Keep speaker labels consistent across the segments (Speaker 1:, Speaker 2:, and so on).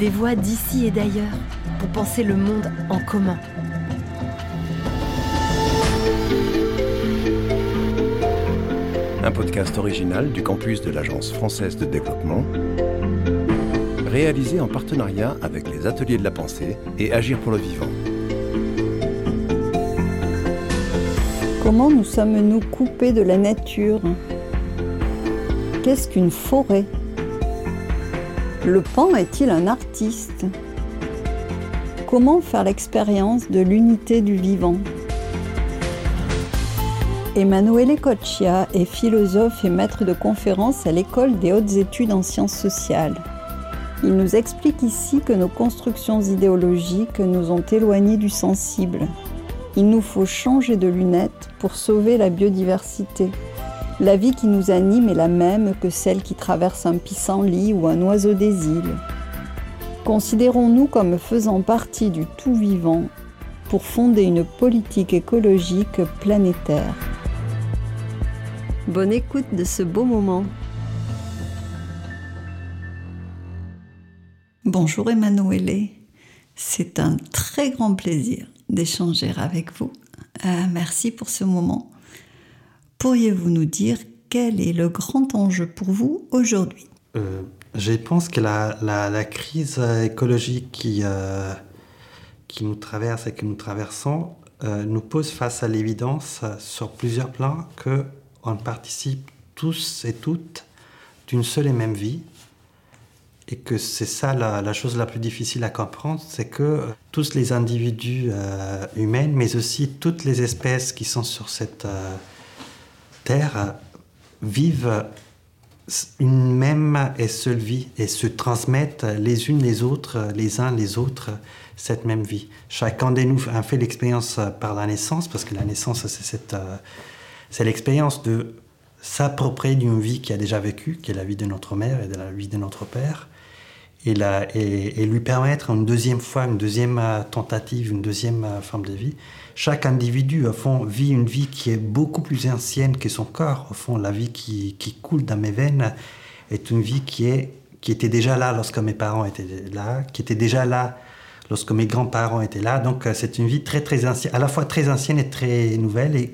Speaker 1: des voix d'ici et d'ailleurs pour penser le monde en commun.
Speaker 2: Un podcast original du campus de l'Agence française de développement, réalisé en partenariat avec les Ateliers de la Pensée et Agir pour le Vivant.
Speaker 3: Comment nous sommes-nous coupés de la nature? Qu'est-ce qu'une forêt? Le pan est-il un artiste? Comment faire l'expérience de l'unité du vivant? Emanuele Coccia est philosophe et maître de conférences à l'École des hautes études en sciences sociales. Il nous explique ici que nos constructions idéologiques nous ont éloignés du sensible. Il nous faut changer de lunettes pour sauver la biodiversité. La vie qui nous anime est la même que celle qui traverse un pissenlit ou un oiseau des îles. Considérons-nous comme faisant partie du tout vivant pour fonder une politique écologique planétaire. Bonne écoute de ce beau moment. Bonjour Emmanuelle, c'est un très grand plaisir d'échanger avec vous. Euh, merci pour ce moment. Pourriez-vous nous dire quel est le grand enjeu pour vous aujourd'hui?
Speaker 4: Euh, Je pense que la, la, crise écologique qui, euh, qui nous traverse et que nous traversons nous pose face à l'évidence sur plusieurs plans que on participe tous et toutes d'une seule et même vie. Et que c'est ça la, chose la plus difficile à comprendre, c'est que euh, tous les individus euh, humains, mais aussi toutes les espèces qui sont sur cette euh, vivent une même et seule vie et se transmettent les unes les autres, les uns les autres, cette même vie. Chacun de nous a fait l'expérience par la naissance, parce que la naissance, c'est cette c'est l'expérience de s'approprier d'une vie qui a déjà vécu, qui est la vie de notre mère et de la vie de notre père, et, lui permettre une deuxième fois, une deuxième euh, tentative, une deuxième euh, forme de vie. Chaque individu, au fond, vit une vie qui est beaucoup plus ancienne que son corps. Au fond, la vie qui, coule dans mes veines est une vie qui, est, qui était déjà là lorsque mes parents étaient là, qui était déjà là lorsque mes grands-parents étaient là. Donc, euh, c'est une vie très, très ancienne, à la fois très ancienne et très nouvelle. Et,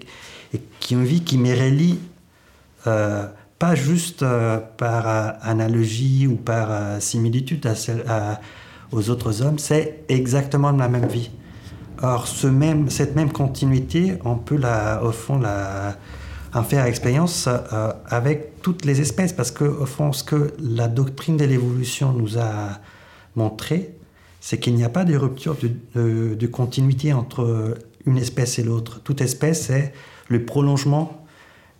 Speaker 4: qui est une vie qui me relie pas juste euh, par euh, analogie ou par similitude à aux autres hommes, c'est exactement la même vie. Or, cette même continuité, on peut au fond en faire expérience avec toutes les espèces, parce que au fond, ce que la doctrine de l'évolution nous a montré, c'est qu'il n'y a pas de rupture de continuité entre une espèce et l'autre. Toute espèce est le prolongement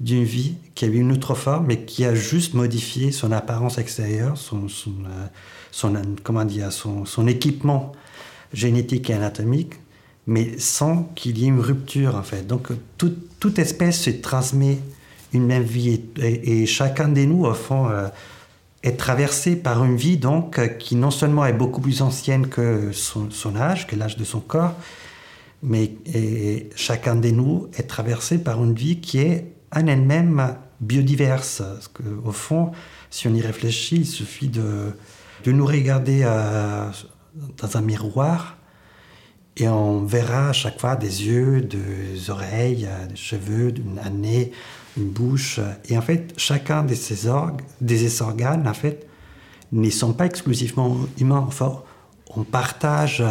Speaker 4: d'une vie qui avait une autre forme, mais qui a juste modifié son apparence extérieure, son, euh, comment dire, son, équipement génétique et anatomique, mais sans qu'il y ait une rupture en fait. Donc toute, espèce se transmet une même vie et, chacun de nous, au fond, euh, est traversé par une vie donc qui non seulement est beaucoup plus ancienne que son, son âge, que l'âge de son corps, mais chacun de nous est traversé par une vie qui est en elle-même biodiverse. Parce au fond, si on y réfléchit, il suffit de, de nous regarder euh, dans un miroir et on verra à chaque fois des yeux, des oreilles, des cheveux, un nez, une bouche. Et en fait, chacun de ces, organes, des organes, en fait, ne sont pas exclusivement humains. Enfin, on partage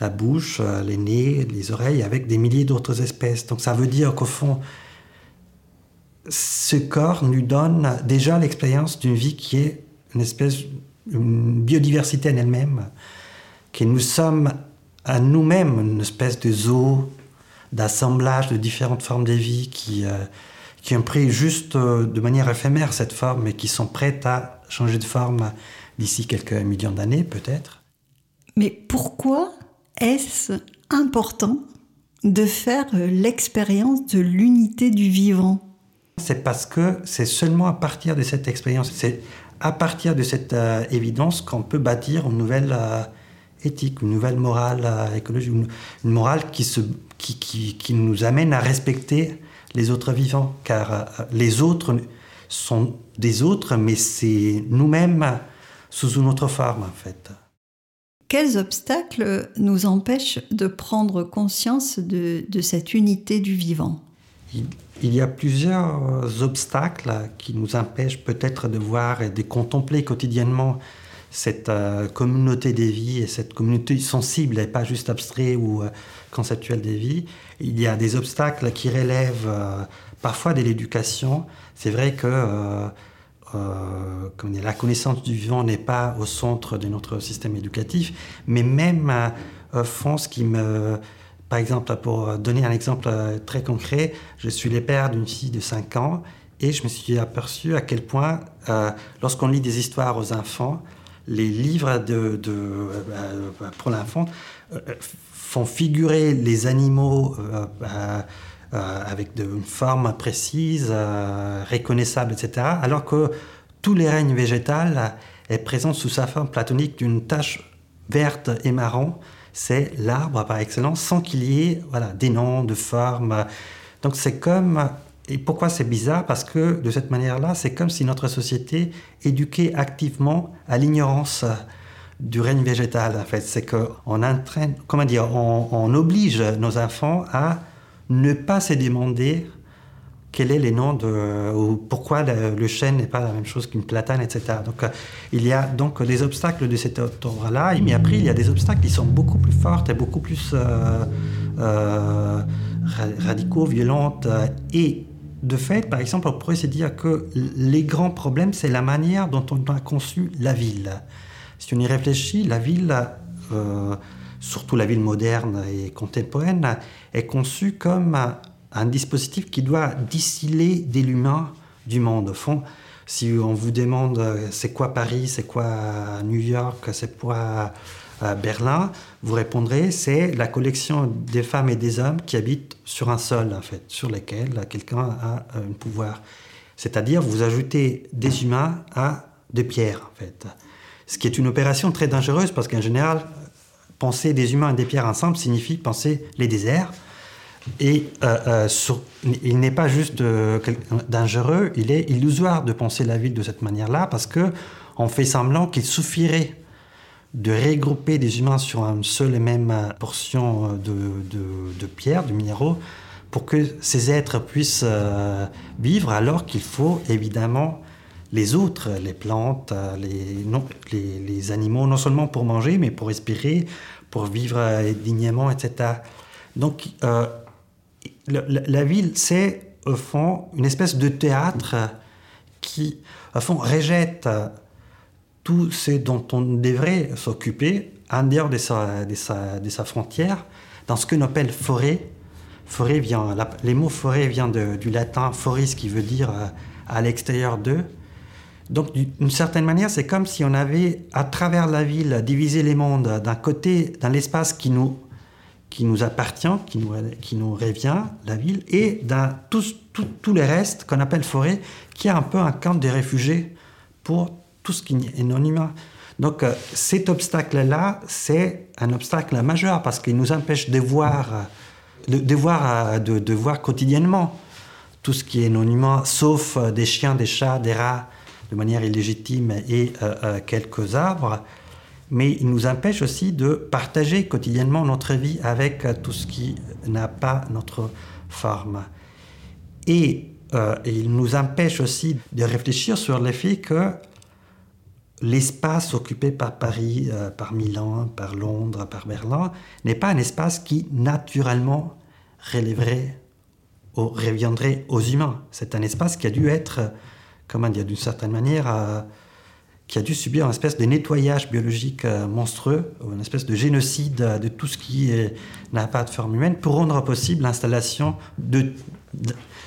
Speaker 4: la bouche, euh, les nez, les oreilles avec des milliers d'autres espèces. Donc ça veut dire qu'au fond, ce corps nous donne déjà l'expérience d'une vie qui est une espèce, une biodiversité en elle-même, que nous sommes à nous-mêmes une espèce de zoo, d'assemblage de différentes formes de vie qui, euh, qui ont pris juste euh, de manière éphémère cette forme et qui sont prêtes à changer de forme d'ici quelques millions d'années peut-être.
Speaker 3: Mais pourquoi est-ce important de faire l'expérience de l'unité du vivant?
Speaker 4: C'est parce que c'est seulement à partir de cette expérience, c'est à partir de cette euh, évidence qu'on peut bâtir une nouvelle euh, éthique, une nouvelle morale écologique, une, morale qui, nous amène à respecter les autres vivants, car les autres sont des autres, mais c'est nous-mêmes sous une autre forme en fait.
Speaker 3: Quels obstacles nous empêchent de prendre conscience de, cette unité du vivant?
Speaker 4: Il, y a plusieurs obstacles qui nous empêchent peut-être de voir et de contempler quotidiennement cette euh, communauté des vies et cette communauté sensible et pas juste abstrait ou euh, conceptuelle des vies. Il y a des obstacles qui relèvent euh, parfois de l'éducation. C'est vrai que euh, la connaissance du vivant n'est pas au centre de notre système éducatif, mais même euh, font ce qui me... Par exemple, pour donner un exemple euh, très concret, je suis le père d'une fille de 5 ans et je me suis aperçu à quel point, lorsqu'on lit des histoires aux enfants, les livres de, pour l'enfant font figurer les animaux euh, avec de, une forme précise, euh, reconnaissable, etc. Alors que tout les règne végétal est présent sous sa forme platonique d'une tache verte et marron. C'est l'arbre par excellence, sans qu'il y ait voilà, des noms, de formes. Donc c'est comme... Et pourquoi c'est bizarre? Parce que de cette manière-là, c'est comme si notre société éduquait activement à l'ignorance du règne végétal. En fait, c'est qu'on entraîne, comment dire, on oblige nos enfants à ne pas se demander quel est les noms de ou pourquoi le, chêne n'est pas la même chose qu'une platane, etc. Donc euh, il y a donc des obstacles de cet ordre-là, mais après il y a des obstacles qui sont beaucoup plus forts et beaucoup plus euh, euh, radicaux, violents et de fait, par exemple, on pourrait se dire que les grands problèmes, c'est la manière dont on a conçu la ville. Si on y réfléchit, la ville surtout la ville moderne et contemporaine, est conçue comme un dispositif qui doit distiller de l'humain du monde. Au fond, si on vous demande euh, c'est quoi Paris, c'est quoi New York, c'est quoi euh, Berlin, vous répondrez c'est la collection des femmes et des hommes qui habitent sur un sol, en fait, sur lesquels quelqu'un a un pouvoir. C'est-à-dire, vous ajoutez des humains à des pierres, en fait. Ce qui est une opération très dangereuse parce qu'en général, penser des humains et des pierres ensemble signifie penser les déserts. Et euh, euh, il n'est pas juste euh, dangereux, il est illusoire de penser la ville de cette manière-là parce que on fait semblant qu'il suffirait de regrouper des humains sur une seule et même portion de, de, de pierres, de minéraux, pour que ces êtres puissent vivre, alors qu'il faut évidemment les autres, les plantes, les, animaux, non seulement pour manger, mais pour respirer, pour vivre dignement, etc. Donc, la, ville, c'est au fond une espèce de théâtre qui, au fond, rejette tout ce dont on devrait s'occuper en dehors de sa, de sa, de sa frontière, dans ce que l'on appelle forêt. Forêt vient, les mots forêt viennent du latin foris, qui veut dire euh, à l'extérieur d'eux. Donc, d'une certaine manière, c'est comme si on avait, à travers la ville, divisé les mondes d'un côté, dans l'espace qui nous, qui nous appartient, qui nous, revient, la ville, et tous, les restes qu'on appelle forêt, qui est un peu un camp des réfugiés pour tout ce qui est non humain. Donc, euh, cet obstacle-là, c'est un obstacle majeur parce qu'il nous empêche de voir, de, euh, voir quotidiennement tout ce qui est non humain, sauf euh, des chiens, des chats, des rats, de manière illégitime et quelques arbres, mais il nous empêche aussi de partager quotidiennement notre vie avec euh, tout ce qui n'a pas notre forme. Et, il nous empêche aussi de réfléchir sur le fait que l'espace occupé par Paris, par Milan, par Londres, par Berlin, n'est pas un espace qui naturellement relèverait reviendrait aux humains. C'est un espace qui a dû être comment dire, d'une certaine manière, euh, qui a dû subir une espèce de nettoyage biologique euh, monstrueux, une espèce de génocide de tout ce qui n'a pas de forme humaine, pour rendre possible l'installation de,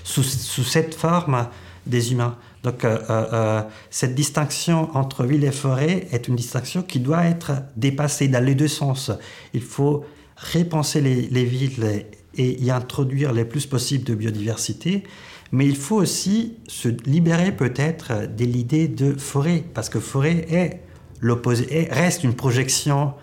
Speaker 4: sous, cette forme des humains. Donc euh, cette distinction entre ville et forêt est une distinction qui doit être dépassée dans les deux sens. Il faut repenser les, les villes et y introduire le plus possible de biodiversité, mais il faut aussi se libérer peut-être de l'idée de forêt, parce que forêt est l'opposé, reste une projection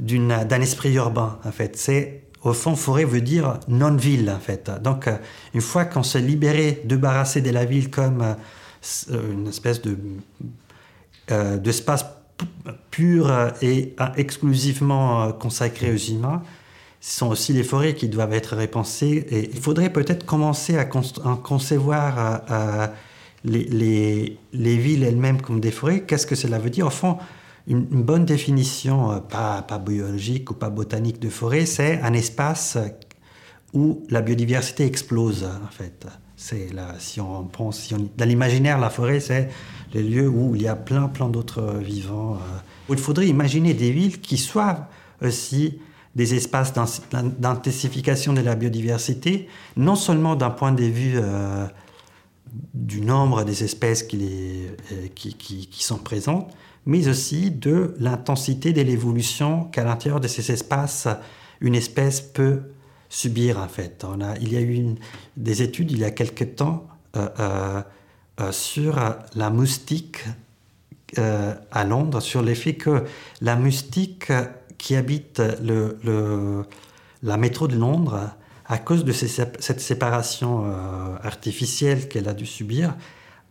Speaker 4: d'un esprit urbain, en fait. C'est, au fond, forêt veut dire non-ville, en fait. Donc, euh, une fois qu'on s'est libéré, débarrassé de la ville comme euh, une espèce de, euh, d'espace pures et exclusivement consacrées aux humains, ce sont aussi les forêts qui doivent être repensées. Et il faudrait peut-être commencer à, concevoir les, les, villes elles-mêmes comme des forêts. Qu'est-ce que cela veut dire? Au fond, une, bonne définition, pas, pas, biologique ou pas botanique de forêt, c'est un espace où la biodiversité explose, en fait. C'est si on pense, si on, dans l'imaginaire, la forêt, c'est les lieux où il y a plein, plein d'autres vivants. Euh. Il faudrait imaginer des villes qui soient aussi des espaces d'intensification de la biodiversité, non seulement d'un point de vue euh, du nombre des espèces qui, euh, qui, sont présentes, mais aussi de l'intensité de l'évolution qu'à l'intérieur de ces espaces, une espèce peut subir en fait. Il y a eu des études il y a quelque temps euh, sur la moustique à Londres, sur l'effet que la moustique qui habite la métro de Londres, à cause de cette séparation artificielle qu'elle a dû subir,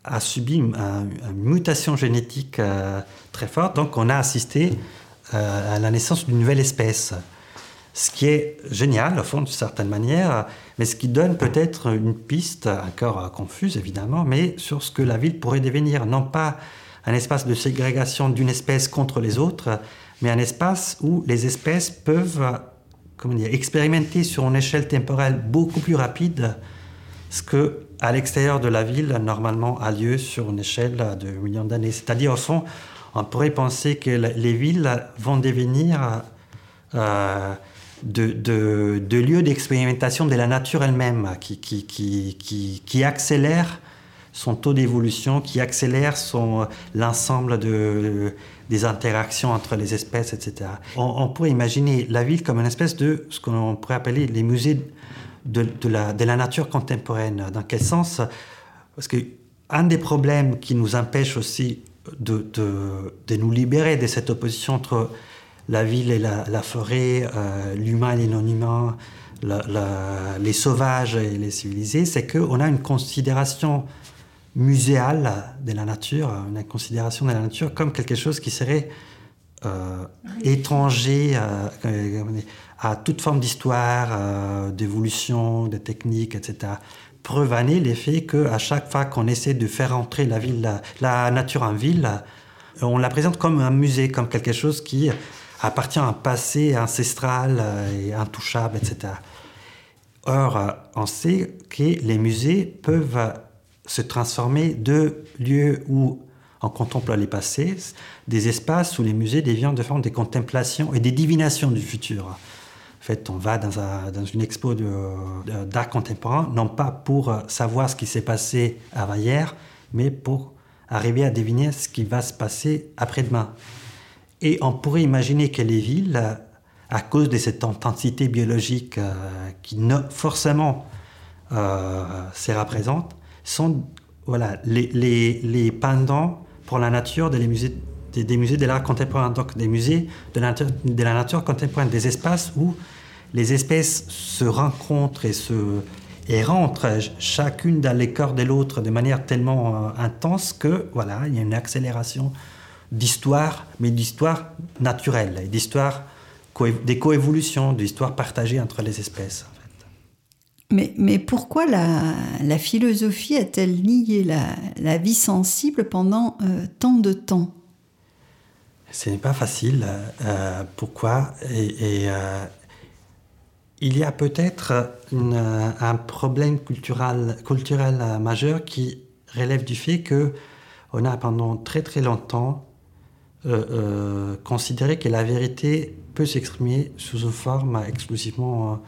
Speaker 4: a subi une, mutation génétique très forte. Donc on a assisté à la naissance d'une nouvelle espèce ce qui est génial, au fond, d'une certaine manière, mais ce qui donne peut-être une piste, encore confuse évidemment, mais sur ce que la ville pourrait devenir, non pas un espace de ségrégation d'une espèce contre les autres, mais un espace où les espèces peuvent comment dire, expérimenter sur une échelle temporelle beaucoup plus rapide ce que à l'extérieur de la ville normalement a lieu sur une échelle de millions d'années. C'est-à-dire au fond, on pourrait penser que les villes vont devenir euh, de, lieux d'expérimentation de la nature elle-même, qui, qui, qui, qui, accélère son taux d'évolution, qui accélère l'ensemble de, des interactions entre les espèces, etc. On, pourrait imaginer la ville comme une espèce de ce qu'on pourrait appeler les musées de, la, nature contemporaine. Dans quel sens? Parce que un des problèmes qui nous empêche aussi de, nous libérer de cette opposition entre la ville et la, forêt, euh, l'humain et les non-humains, les sauvages et les civilisés, c'est qu'on a une considération muséale de la nature, une considération de la nature comme quelque chose qui serait euh, étranger euh, à toute forme d'histoire, d'évolution, de technique, etc. Preuve année l'effet qu'à chaque fois qu'on essaie de faire entrer la, ville, la nature en ville, on la présente comme un musée, comme quelque chose qui appartient à un passé ancestral euh, et intouchable, etc. Or, euh, on sait que les musées peuvent se transformer de lieux où on contemple les passés, des espaces où les musées deviennent de forme des contemplations et des divinations du futur. En fait, on va dans, une expo d'art contemporain, non pas pour savoir ce qui s'est passé avant-hier, mais pour arriver à deviner ce qui va se passer après-demain. Et on pourrait imaginer que les villes, à cause de cette intensité biologique euh, qui forcément euh, se représente, sont voilà, les, les, les, pendants pour la nature des musées, des, musées de l'art contemporain, donc des musées de la, de nature contemporaine, des espaces où les espèces se rencontrent et, se, et rentrent chacune dans les corps de l'autre de manière tellement euh, intense que voilà, il y a une accélération d'histoire, mais d'histoire naturelle, d'histoire des coévolutions, d'histoire partagée entre les espèces.
Speaker 3: Mais, pourquoi la, philosophie a-t-elle nié la, vie sensible pendant euh, tant de temps?
Speaker 4: Ce n'est pas facile. Euh, pourquoi? Euh, Il y a peut-être un problème culturel, majeur qui relève du fait que on a pendant très très longtemps considérer que la vérité peut s'exprimer sous une forme exclusivement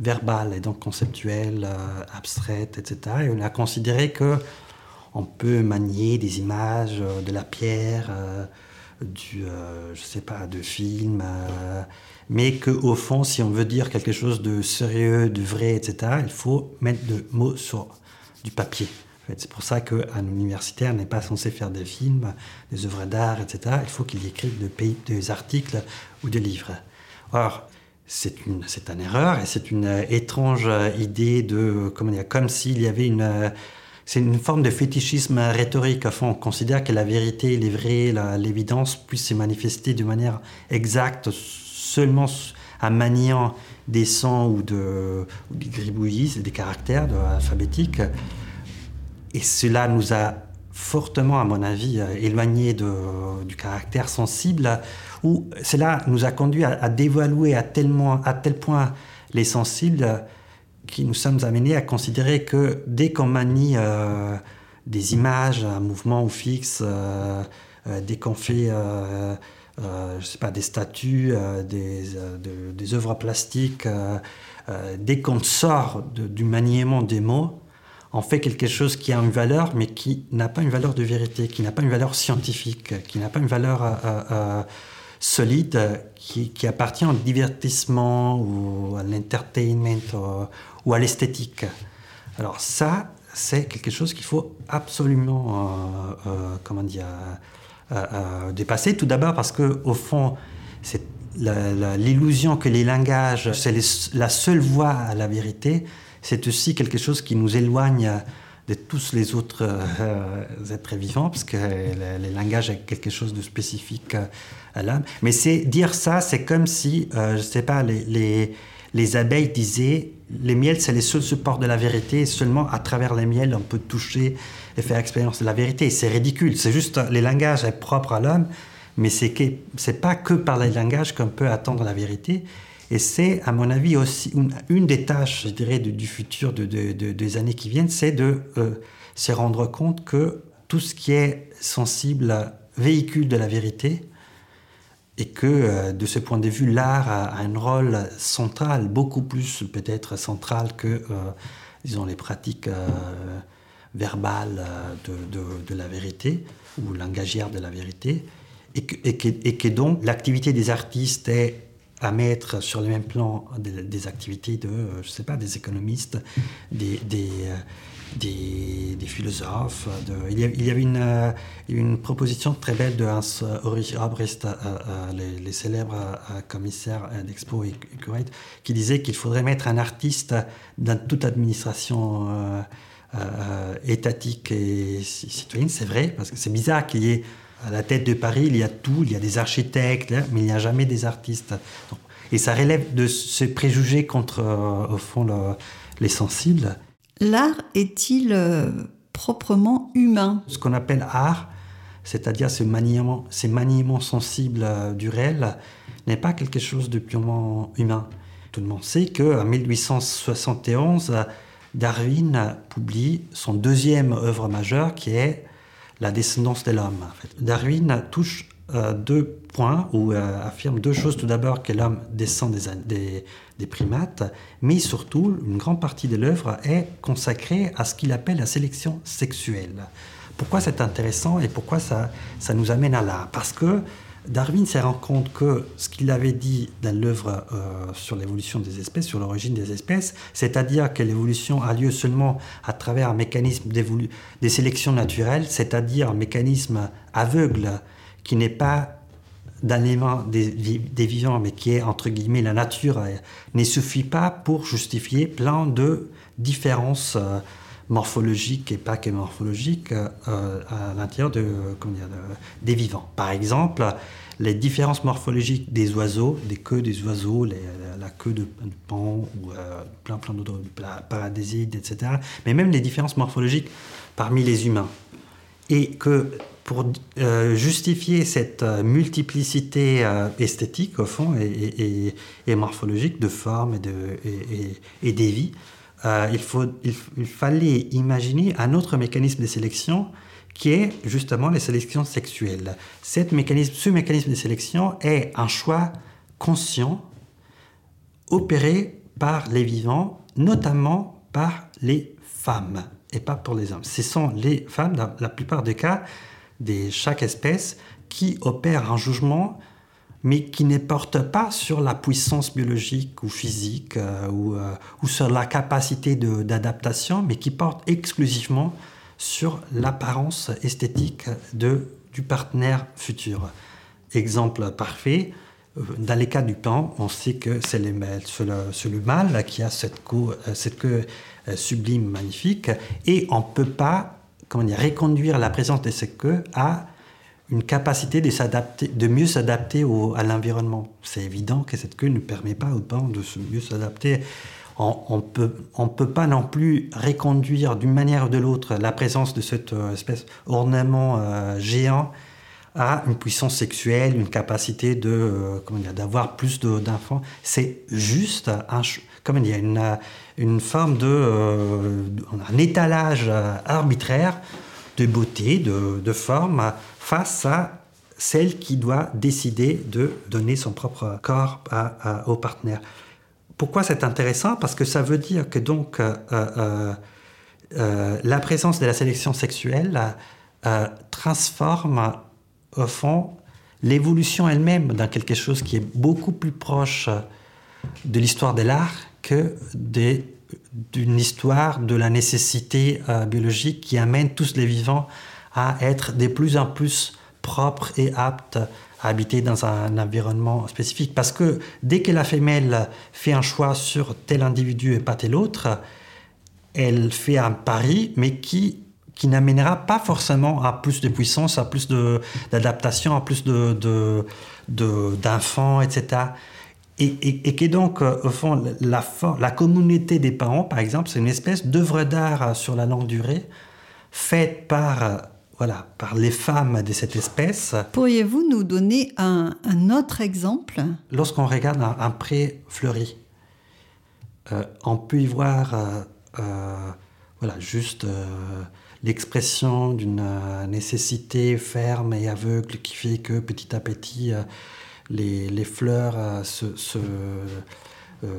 Speaker 4: verbale et donc conceptuelle, abstraite, etc. Et on a considéré que on peut manier des images, de la pierre, du, je sais pas, de films, mais qu'au fond, si on veut dire quelque chose de sérieux, de vrai, etc., il faut mettre de mots sur du papier. C'est pour ça qu'un universitaire n'est pas censé faire des films, des œuvres d'art, etc. Il faut qu'il écrive des articles ou des livres. Or, c'est une, une erreur et c'est une étrange idée de, comment dire, comme s'il y avait une c'est une forme de fétichisme rhétorique. Enfin, on considère que la vérité, les vrais, l'évidence puissent se manifester de manière exacte seulement en maniant des sons ou, de, ou des gribouillis, des caractères alphabétiques. Et cela nous a fortement, à mon avis, éloigné du caractère sensible, où cela nous a conduit à, dévaluer à, tellement, à tel point les sensibles qui nous sommes amenés à considérer que dès qu'on manie euh, des images, un mouvement ou fixe, euh, euh, dès qu'on fait je sais pas, des statues, des, des, œuvres plastiques, dès qu'on sort du maniement des mots, on fait quelque chose qui a une valeur, mais qui n'a pas une valeur de vérité, qui n'a pas une valeur scientifique, qui n'a pas une valeur solide, qui, qui, appartient au divertissement ou à l'entertainment ou à l'esthétique. Alors ça, c'est quelque chose qu'il faut absolument, euh, euh, comment dire, euh, dépasser. Tout d'abord parce que au fond, c'est l'illusion que les langages, c'est la seule voie à la vérité. C'est aussi quelque chose qui nous éloigne de tous les autres êtres vivants, parce que les, langages est quelque chose de spécifique à l'âme. Mais c'est dire ça, c'est comme si, je ne sais pas, les, les, les abeilles disaient les miels, c'est les seuls supports de la vérité. Et seulement à travers les miels, on peut toucher et faire expérience de la vérité. C'est ridicule. C'est juste, les langages est propre à l'homme, mais c'est n'est pas que par les langages qu'on peut attendre la vérité. Et c'est, à mon avis, aussi une, des tâches, je dirais, du, futur de, des années qui viennent, c'est de euh, se rendre compte que tout ce qui est sensible véhicule de la vérité et que euh, de ce point de vue, l'art a, un rôle central, beaucoup plus peut-être central que, euh, disons, les pratiques verbales de, la vérité ou langagières de la vérité, et que donc l'activité des artistes est à mettre sur le même plan des, activités de, je sais pas, des économistes, des, des, des, philosophes. De, il, y avait, une, euh, une, proposition très belle de Hans Ulrich euh, euh, les, célèbres commissaires d'Expo et Kuwait, qui disait qu'il faudrait mettre un artiste dans toute administration étatique et citoyenne. C'est vrai, parce que c'est bizarre qu'il y ait à la tête de Paris, il y a tout, il y a des architectes, mais il n'y a jamais des artistes. et ça relève de ce préjugé contre, au fond, les sensibles.
Speaker 3: L'art est-il euh, proprement humain?
Speaker 4: Ce qu'on appelle art, c'est-à-dire ce maniement, ces maniements sensibles euh, du réel, n'est pas quelque chose de purement humain. Tout le monde sait qu'en 1871, Darwin publie son deuxième œuvre majeure qui est La descendance de l'homme. Darwin touche euh, deux points ou euh, affirme deux choses. Tout d'abord que l'homme descend des, primates, mais surtout une grande partie de l'œuvre est consacrée à ce qu'il appelle la sélection sexuelle. Pourquoi c'est intéressant et pourquoi ça, ça nous amène à là? Parce que Darwin s'est rendu compte que ce qu'il avait dit dans l'œuvre euh, sur l'évolution des espèces, sur l'origine des espèces, c'est-à-dire que l'évolution a lieu seulement à travers un mécanisme des sélections naturelles, c'est-à-dire un mécanisme aveugle qui n'est pas d'élément des, des, vivants, mais qui est entre guillemets la nature, ne suffit pas pour justifier plein de différences euh, morphologiques et pas que morphologiques euh, à l'intérieur de, des vivants. Par exemple, les différences morphologiques des oiseaux, des queues des oiseaux, la, queue de, pan ou plein plein d'autres paradésides, etc. Mais même les différences morphologiques parmi les humains. Et que pour euh, justifier cette euh, multiplicité euh, esthétique, au fond, et, morphologique de formes et, de, et, des vies, il, faut, il, fallait imaginer un autre mécanisme de sélection qui est justement les sélections sexuelles. Cette mécanisme, ce mécanisme de sélection est un choix conscient opéré par les vivants, notamment par les femmes et pas pour les hommes. Ce sont les femmes, dans la plupart des cas, de chaque espèce qui opère un jugement mais qui ne porte pas sur la puissance biologique ou physique euh, ou, euh, ou, sur la capacité d'adaptation, mais qui porte exclusivement sur l'apparence esthétique de, du partenaire futur. Exemple parfait, dans les cas du pan, on sait que c'est le, le, mâle qui a cette queue, cette queue sublime, magnifique, et on ne peut pas comment dire, reconduire la présence de cette queue à une capacité de, de mieux s'adapter à l'environnement. C'est évident que cette queue ne permet pas au pan de mieux s'adapter. On ne peut, on peut pas non plus reconduire d'une manière ou de l'autre la présence de cette euh, espèce d'ornement euh, géant à une puissance sexuelle, une capacité de, euh, comment dire, d'avoir plus d'enfants. C'est juste un, comment dire, une, une forme de, un étalage arbitraire de beauté, de, de forme face à celle qui doit décider de donner son propre corps au partenaire. Pourquoi c'est intéressant? Parce que ça veut dire que donc euh, euh, euh, la présence de la sélection sexuelle transforme au fond l'évolution elle-même dans quelque chose qui est beaucoup plus proche de l'histoire de l'art que d'une histoire de la nécessité biologique qui amène tous les vivants être de plus en plus propre et apte à habiter dans un environnement spécifique. Parce que dès que la femelle fait un choix sur tel individu et pas tel autre, elle fait un pari, mais qui, qui n'amènera pas forcément à plus de puissance, à plus d'adaptation, à plus d'enfants, de, de, etc. Et, et, et, qui donc, euh, au fond, la, la communauté des parents, par exemple, c'est une espèce d'œuvre d'art sur la longue durée, faite par voilà, par les femmes de cette espèce.
Speaker 3: Pourriez-vous nous donner un, autre exemple?
Speaker 4: Lorsqu'on regarde un, pré fleuri, euh, on peut y voir euh, euh, voilà, juste l'expression d'une nécessité ferme et aveugle qui fait que petit à petit, les, fleurs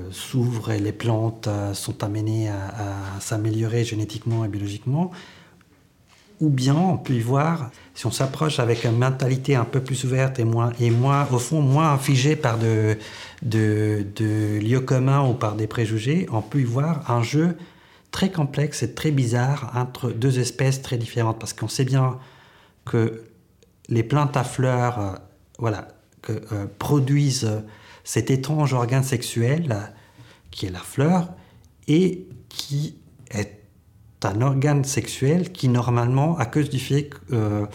Speaker 4: s'ouvrent et les plantes sont amenées à s'améliorer génétiquement et biologiquement ou bien on peut y voir, si on s'approche avec une mentalité un peu plus ouverte et moins, et moins au fond, moins figée par de, lieux communs ou par des préjugés, on peut y voir un jeu très complexe et très bizarre entre deux espèces très différentes. Parce qu'on sait bien que les plantes à fleurs, euh, voilà, euh, produisent cet étrange organe sexuel qui est la fleur et qui est un organe sexuel qui, normalement, à cause du fait euh,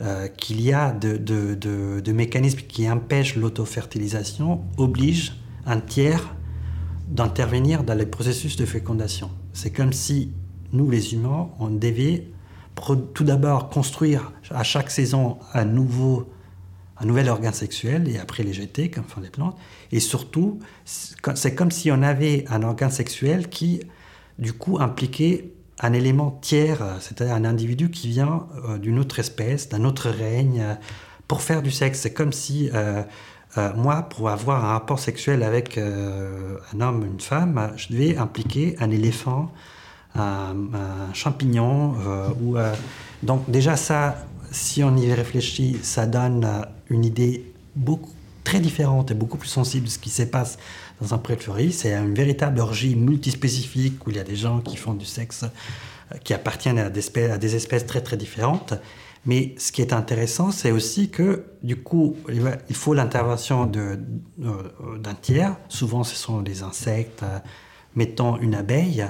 Speaker 4: euh, qu'il y a de, de, mécanismes qui empêchent l'autofertilisation, oblige un tiers d'intervenir dans les processus de fécondation. C'est comme si nous, les humains, on devait tout d'abord construire à chaque saison un nouveau un nouvel organe sexuel et après les jeter comme font les plantes. Et surtout, c'est comme si on avait un organe sexuel qui, du coup, impliquait un élément tiers, c'est-à-dire un individu qui vient euh, d'une autre espèce, d'un autre règne, euh, pour faire du sexe. C'est comme si euh, moi, pour avoir un rapport sexuel avec un homme, une femme, je devais impliquer un éléphant, un, champignon. donc déjà ça, si on y réfléchit, ça donne une idée beaucoup très différente et beaucoup plus sensible de ce qui se passe dans un pré fleuri. C'est une véritable orgie multispécifique où il y a des gens qui font du sexe euh, qui appartiennent à des, espèces, très très différentes. Mais ce qui est intéressant, c'est aussi que du coup, il faut l'intervention euh, d'un tiers. Souvent, ce sont des insectes, euh, mettons une abeille.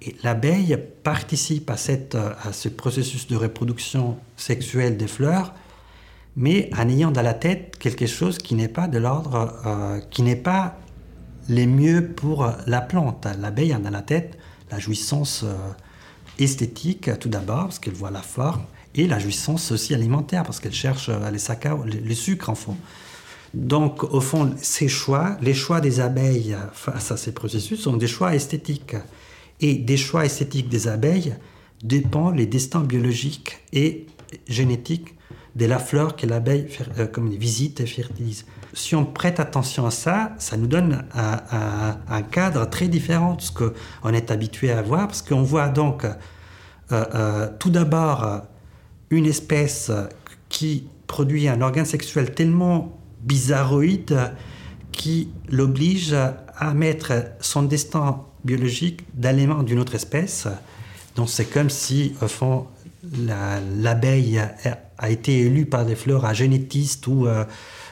Speaker 4: Et l'abeille participe à, cette, à ce processus de reproduction sexuelle des fleurs, mais en ayant dans la tête quelque chose qui n'est pas de l'ordre, qui n'est pas les mieux pour la plante. L'abeille a dans la tête la jouissance euh, esthétique tout d'abord, parce qu'elle voit la forme, et la jouissance aussi alimentaire, parce qu'elle cherche euh, les, les sucres en fond. Donc, au fond, ces choix, les choix des abeilles face à ces processus sont des choix esthétiques. Et des choix esthétiques des abeilles dépendent les destins biologiques et génétiques de la fleur que l'abeille euh, visite et fertilise si on prête attention à ça, ça nous donne un, cadre très différent de ce qu'on est habitué à voir, parce qu'on voit donc euh, euh, tout d'abord une espèce qui produit un organe sexuel tellement bizarroïde qui l'oblige à mettre son destin biologique d'éléments d'une autre espèce. Donc c'est comme si, au fond, l'abeille a, été élue par des fleurs à génétistes ou... Euh,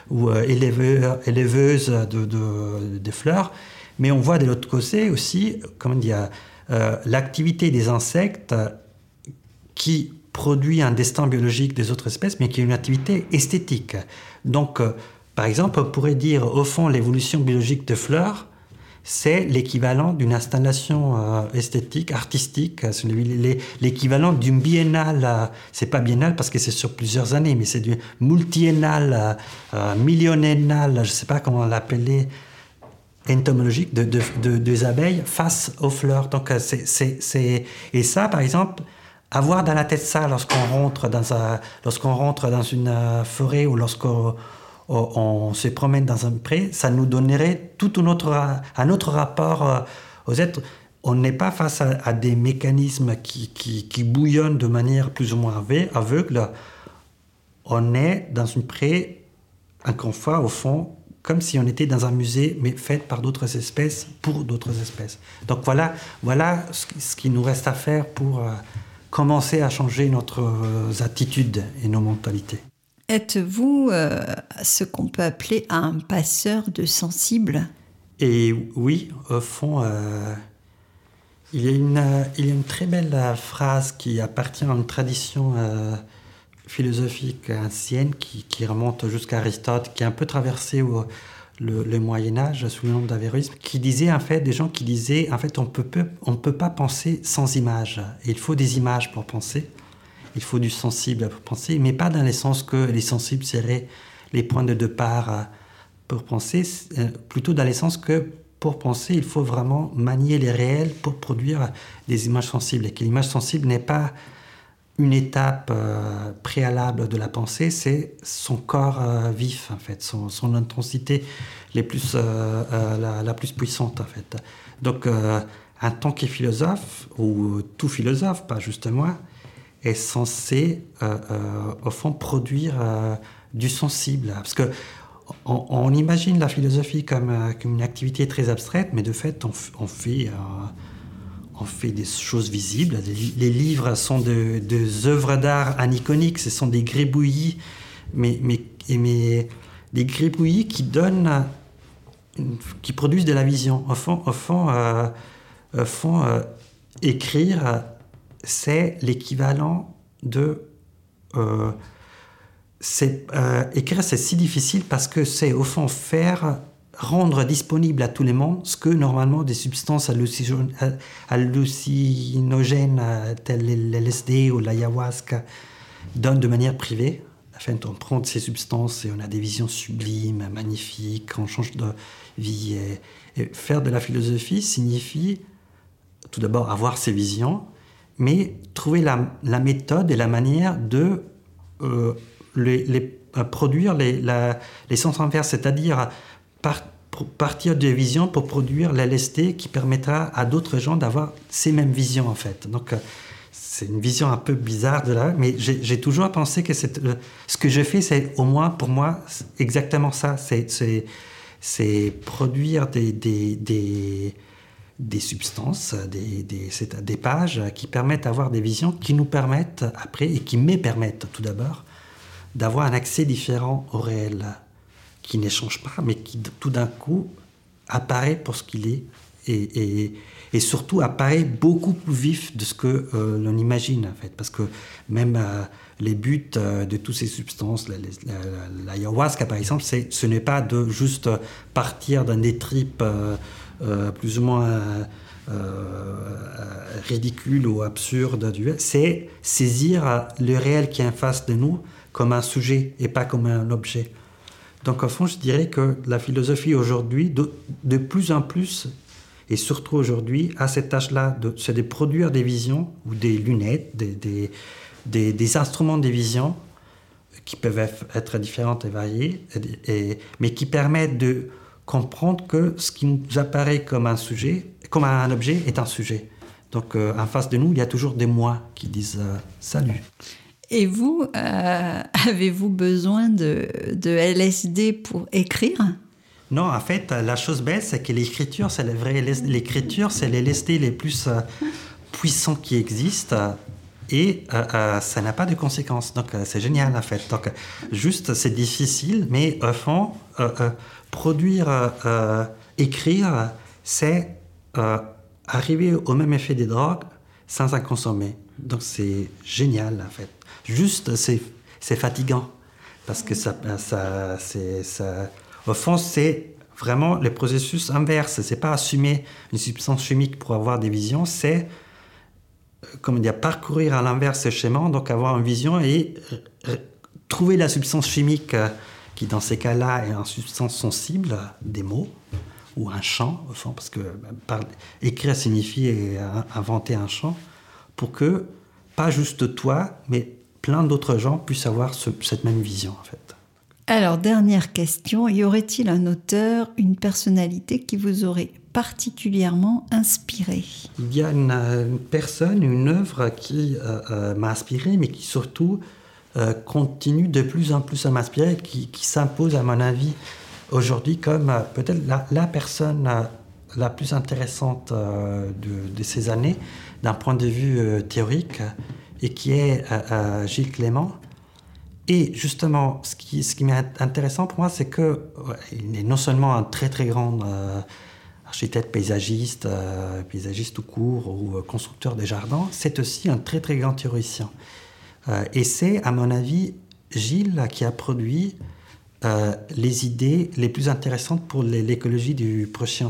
Speaker 4: ou éleveuse de, de, fleurs. Mais on voit de l'autre côté aussi, dire, l'activité des insectes qui produit un destin biologique des autres espèces, mais qui est une activité esthétique. Donc, par exemple, on pourrait dire, au fond, l'évolution biologique de fleurs, c'est l'équivalent d'une installation euh, esthétique, artistique, l'équivalent d'une biennale, euh, c'est pas biennale parce que c'est sur plusieurs années, mais c'est du multiennale, euh, millionnennale, je sais pas comment l'appeler, entomologique de, des abeilles face aux fleurs. Donc, c'est, et ça, par exemple, avoir dans la tête ça lorsqu'on rentre dans, lorsqu'on rentre dans une forêt ou lorsqu'on on se promène dans un pré, ça nous donnerait tout un autre, un autre rapport euh, aux êtres. On n'est pas face à, des mécanismes qui, qui, bouillonnent de manière plus ou moins aveugle. On est dans une pré, encore fois, au fond, comme si on était dans un musée, mais fait par d'autres espèces, pour d'autres espèces. Donc voilà, voilà ce qui nous reste à faire pour euh, commencer à changer notre euh, attitude et nos mentalités.
Speaker 3: Êtes-vous euh, ce qu'on peut appeler un passeur de sensibles?
Speaker 4: Et oui, au fond, euh, il, y a une, il, y a une, très belle phrase qui appartient à une tradition euh, philosophique ancienne qui, remonte jusqu'à Aristote, qui est un peu traversée au, le, Moyen Âge sous le nom d'avérisme, qui disait en fait des gens qui disaient en fait on peut, peut pas penser sans images. il faut des images pour penser il faut du sensible pour penser, mais pas dans le sens que les sensibles seraient les points de départ euh, pour penser, euh, plutôt dans le sens que pour penser, il faut vraiment manier les réels pour produire des images sensibles, et que l'image sensible n'est pas une étape euh, préalable de la pensée, c'est son corps vif, en fait, son, intensité la, plus puissante, en fait. Donc, en tant que philosophe, ou tout philosophe, pas juste moi, est censé, euh, euh, au fond, produire euh, du sensible. Parce que on, imagine la philosophie comme, une activité très abstraite, mais de fait, on, fait, on fait des choses visibles. Les, livres sont des œuvres d'art aniconiques, ce sont des gribouillis, mais, mais, mais des gribouillis qui donnent, qui produisent de la vision. Au fond, au fond, au fond écrire c'est l'équivalent de... Euh, euh, écrire, c'est si difficile parce que c'est au fond faire rendre disponible à tous les mondes ce que normalement des substances hallucinogènes telles l'LSD ou l'ayahuasca donnent de manière privée. Afin on prend ces substances et on a des visions sublimes, magnifiques, on change de vie. et faire de la philosophie signifie tout d'abord avoir ces visions, mais trouver la, méthode et la manière de euh, euh, produire les, sens inverses, c'est-à-dire partir des visions pour produire la LSD qui permettra à d'autres gens d'avoir ces mêmes visions en fait. Donc euh, c'est une vision un peu bizarre de là, mais j'ai toujours pensé que ce que je fais, c'est au moins pour moi exactement ça, c'est produire des substances, des, des, des, pages qui permettent d'avoir des visions qui nous permettent après, et qui me permettent tout d'abord, d'avoir un accès différent au réel, qui n'échange pas, mais qui tout d'un coup apparaît pour ce qu'il est, et, surtout apparaît beaucoup plus vif de ce que euh, l'on imagine, en fait, parce que même euh, les buts euh, de toutes ces substances, l'ayahuasca par exemple, ce n'est pas de juste partir dans des plus ou moins euh, euh, ridicule ou absurde, c'est saisir le réel qui est en face de nous comme un sujet et pas comme un objet. Donc, au fond, je dirais que la philosophie aujourd'hui, de, plus en plus, et surtout aujourd'hui, a cette tâche-là, c'est de produire des visions ou des lunettes, des, des, instruments de vision qui peuvent être différentes et variées, mais qui permettent de comprendre que ce qui nous apparaît comme un sujet, comme un objet, est un sujet. Donc euh, en face de nous, il y a toujours des moi qui disent euh, salut.
Speaker 3: Et vous, euh, avez-vous besoin de, de, LSD pour écrire?
Speaker 4: Non, en fait, la chose belle, c'est que l'écriture, c'est l'écriture, c'est les LSD les plus puissants qui existent. et ça n'a pas de conséquences. Donc c'est génial en fait. Donc juste c'est difficile, mais au fond, produire, écrire, c'est arriver au même effet des drogues sans en consommer. Donc c'est génial en fait. Juste c'est fatigant parce que ça, ça, ça, au fond c'est vraiment le processus inverse. C'est pas assumer une substance chimique pour avoir des visions, c'est euh, comme dire parcourir à l'inverse ce schéma, donc avoir une vision et trouver la substance chimique euh, qui dans ces cas-là est une substance sensible, des mots ou un chant, au fond, parce que ben, écrire signifie inventer un chant, pour que pas juste toi, mais plein d'autres gens puissent avoir cette même vision en fait.
Speaker 3: Alors, dernière question, y aurait-il un auteur, une personnalité qui vous aurait particulièrement inspiré?
Speaker 4: Il y a une, personne, une œuvre qui euh, euh, m'a inspiré, mais qui surtout euh, continue de plus en plus à m'inspirer, qui, s'impose à mon avis aujourd'hui comme peut-être la, personne la plus intéressante de, ces années d'un point de vue théorique, et qui est Gilles Clément et justement, ce qui, qui m'est intéressant pour moi, c'est que il est non seulement un très très grand euh, architecte paysagiste, euh, paysagiste tout court ou euh, constructeur des jardins, c'est aussi un très très grand théoricien. Et c'est, à mon avis, Gilles qui a produit les idées les plus intéressantes pour l'écologie du prochain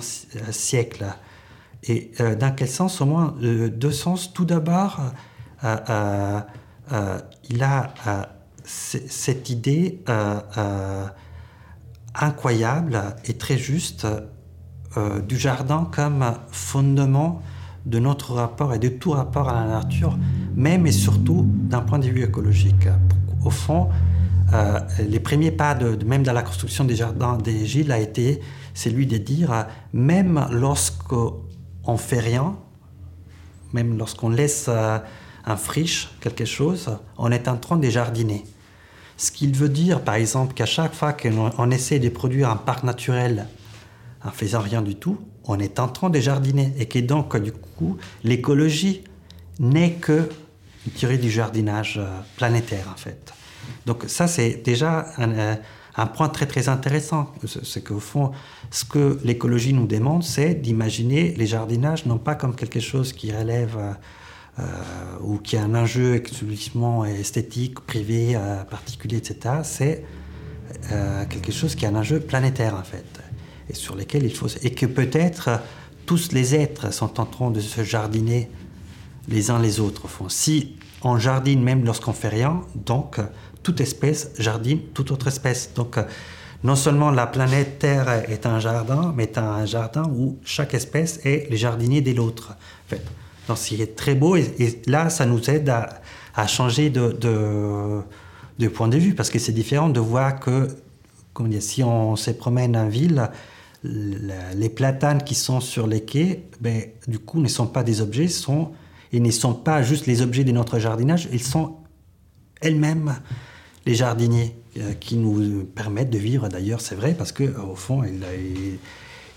Speaker 4: siècle. Et dans quel sens? Au moins deux sens. Tout d'abord, il a cette idée euh, euh, incroyable et très juste euh, du jardin comme fondement de notre rapport et de tout rapport à la nature, même et surtout d'un point de vue écologique. Au fond, les premiers pas, de, même dans la construction des jardins des Gilles, a été celui de dire, même lorsqu'on fait rien, même lorsqu'on laisse un friche, quelque chose, on est en train de jardiner. Ce qu'il veut dire, par exemple, qu'à chaque fois qu'on essaie de produire un parc naturel en faisant rien du tout, on est en train de jardiner. Et que donc, du coup, l'écologie n'est que théorie du jardinage euh, planétaire, en fait. Donc ça, c'est déjà un, euh, point très très intéressant. C'est qu'au fond, ce que l'écologie nous demande, c'est d'imaginer les jardinages non pas comme quelque chose qui relève euh, ou qui a un enjeu exclusivement esthétique, privé, particulier, etc., c'est quelque chose qui a un enjeu planétaire en fait, sur lesquels il faut et que peut-être tous les êtres sont en train de se jardiner les uns les autres. Fond. Si on jardine même lorsqu'on fait rien, donc toute espèce jardine toute autre espèce. Donc non seulement la planète Terre est un jardin, mais un jardin où chaque espèce est le jardinier de l'autre. En fait. Donc c'est très beau et, là, ça nous aide à, changer de, point de vue parce que c'est différent de voir que, comme dire, si on se promène en ville, les platanes qui sont sur les quais, ben, du coup, ne sont pas des objets, ils ne sont pas juste les objets de notre jardinage, ils sont elles-mêmes les jardiniers euh, qui nous permettent de vivre. D'ailleurs, c'est vrai parce que au fond, ils,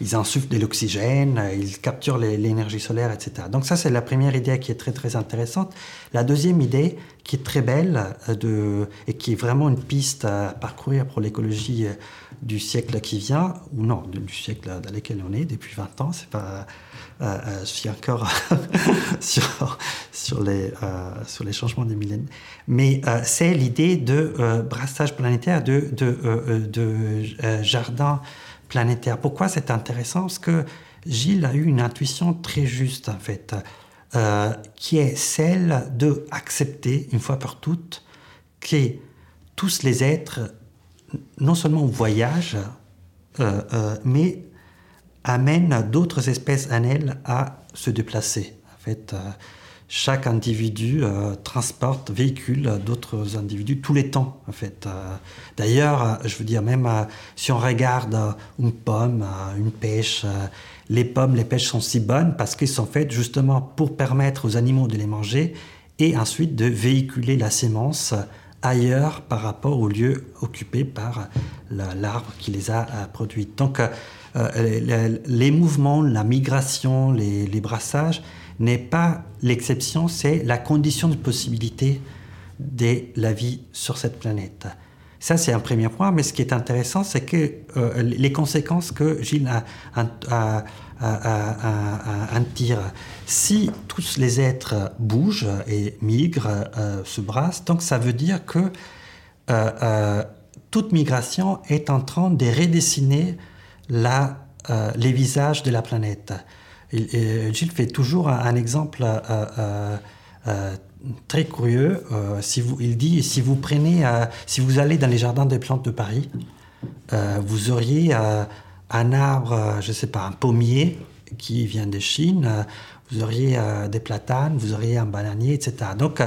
Speaker 4: ils insufflent de l'oxygène, ils capturent l'énergie solaire, etc. Donc ça, c'est la première idée qui est très très intéressante. La deuxième idée, qui est très belle euh, et qui est vraiment une piste à parcourir pour l'écologie euh, du siècle qui vient, ou non, du siècle dans lequel on est depuis 20 ans, c'est pas, euh, je suis encore sur, sur, les, sur les changements des millénaires, mais c'est l'idée de brassage planétaire, de, de, de jardin planétaire. Pourquoi c'est intéressant? Parce que Gilles a eu une intuition très juste, en fait, euh, qui est celle de accepter, une fois pour toutes, que tous les êtres, non seulement voyagent, euh, euh, mais amènent d'autres espèces en elles à se déplacer. En fait, chaque individu euh, transporte, véhicule d'autres individus tous les temps, en fait. Euh, d'ailleurs, euh, je veux dire, même si on regarde une pomme, une pêche, les pommes, les pêches sont si bonnes parce qu'elles sont faites justement pour permettre aux animaux de les manger et ensuite de véhiculer la sémence ailleurs par rapport au lieu occupé par l'arbre qui les a produites. Donc, les, mouvements, la migration, les brassages, n'est pas l'exception, c'est la condition de possibilité de la vie sur cette planète. Ça, c'est un premier point, mais ce qui est intéressant, c'est que euh, les conséquences que Gilles a, tir. Si tous les êtres bougent et migrent, euh, se brassent, donc ça veut dire que euh, toute migration est en train de redessiner la, les visages de la planète. Gilles fait toujours un, exemple très curieux. Euh, si vous, il dit si vous prenez, euh, si vous allez dans les jardins des plantes de Paris, euh, vous auriez un arbre, je ne sais pas, un pommier qui vient de Chine, vous auriez des platanes, vous auriez un bananier, etc. Donc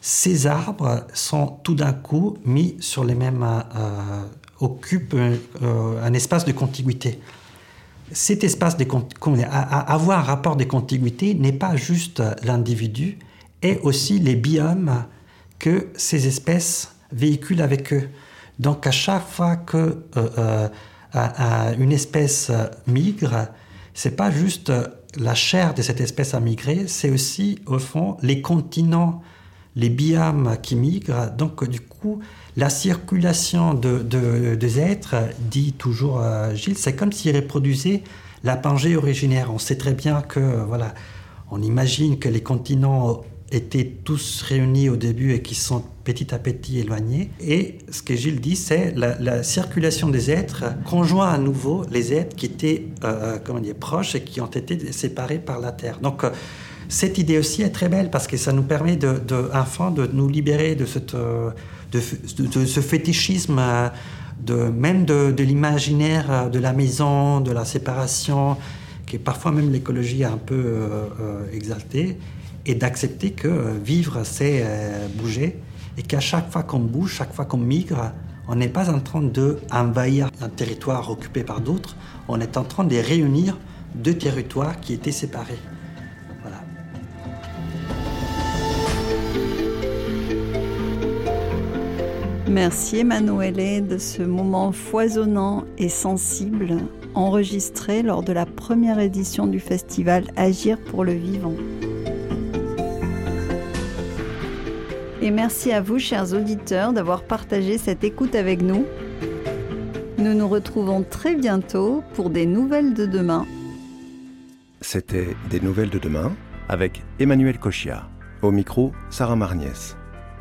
Speaker 4: ces arbres sont tout d'un coup mis sur les mêmes, occupent un espace de contiguïté cet espace de avoir un rapport de contiguïté n'est pas juste l'individu, et aussi les biomes que ces espèces véhiculent avec eux. Donc à chaque fois que euh, euh, une espèce migre, c'est pas juste la chair de cette espèce à migrer, c'est aussi au fond les continents, les biomes qui migrent. Donc du coup, la circulation de, des êtres, dit toujours euh, Gilles, c'est comme s'il reproduisait la Pangée originaire. On sait très bien que voilà, on imagine que les continents étaient tous réunis au début et qui sont petit à petit éloignés. Et ce que Gilles dit, c'est la, circulation des êtres conjoint à nouveau les êtres qui étaient euh, euh, comment dire, proches et qui ont été séparés par la Terre. Donc, euh, cette idée aussi est très belle parce que ça nous permet de, de enfin de nous libérer de, cette, de, ce fétichisme, de, même de, l'imaginaire de la maison, de la séparation, qui parfois même l'écologie un peu exalté et d'accepter que euh, vivre, c'est euh, bouger, et qu'à chaque fois qu'on bouge, chaque fois qu'on migre, on n'est pas en train d'envahir un territoire occupé par d'autres, on est en train de réunir deux territoires qui étaient séparés. Voilà.
Speaker 3: Merci Emmanuelle de ce moment foisonnant et sensible enregistré lors de la première édition du festival Agir pour le vivant. Et merci à vous, chers auditeurs, d'avoir partagé cette écoute avec nous. Nous nous retrouvons très bientôt pour des nouvelles de demain.
Speaker 2: C'était Des nouvelles de demain avec Emmanuel Cochia. Au micro, Sarah Marniès.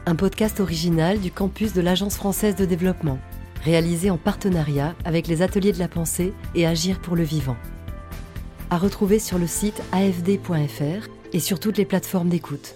Speaker 1: Un podcast original du campus de l'Agence française de développement, réalisé en partenariat avec les ateliers de la pensée et Agir pour le vivant. À retrouver sur le site afd.fr et sur toutes les plateformes d'écoute.